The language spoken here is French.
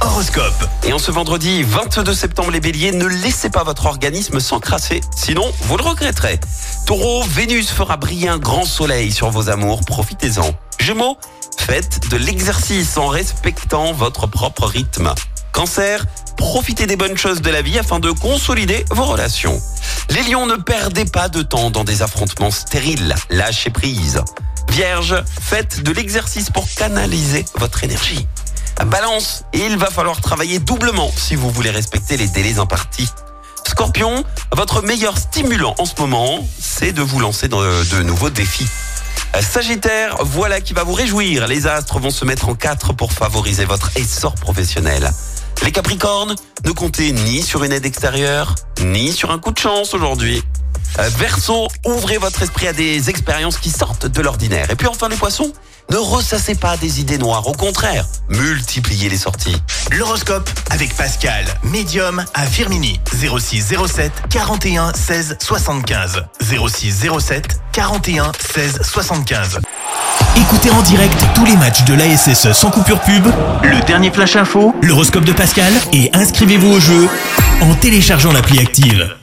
Horoscope. Et en ce vendredi 22 septembre, les béliers, ne laissez pas votre organisme s'encrasser, sinon vous le regretterez. Taureau, Vénus fera briller un grand soleil sur vos amours, profitez-en. Gémeaux, faites de l'exercice en respectant votre propre rythme. Cancer, profitez des bonnes choses de la vie afin de consolider vos relations. Les lions, ne perdez pas de temps dans des affrontements stériles, lâchez prise. Vierge, faites de l'exercice pour canaliser votre énergie. Balance, il va falloir travailler doublement si vous voulez respecter les délais impartis. Scorpion, votre meilleur stimulant en ce moment, c'est de vous lancer dans de nouveaux défis. Sagittaire, voilà qui va vous réjouir. Les astres vont se mettre en quatre pour favoriser votre essor professionnel. Les Capricornes, ne comptez ni sur une aide extérieure, ni sur un coup de chance aujourd'hui. Euh, Verseau, ouvrez votre esprit à des expériences qui sortent de l'ordinaire. Et puis enfin les poissons, ne ressassez pas des idées noires, au contraire, multipliez les sorties. L'horoscope avec Pascal, médium à Firmini. 06 07 41 16 75. 06 07 41 16 75. Écoutez en direct tous les matchs de l'ASSE sans coupure pub, le dernier flash info, l'horoscope de Pascal et inscrivez-vous au jeu en téléchargeant l'appli active.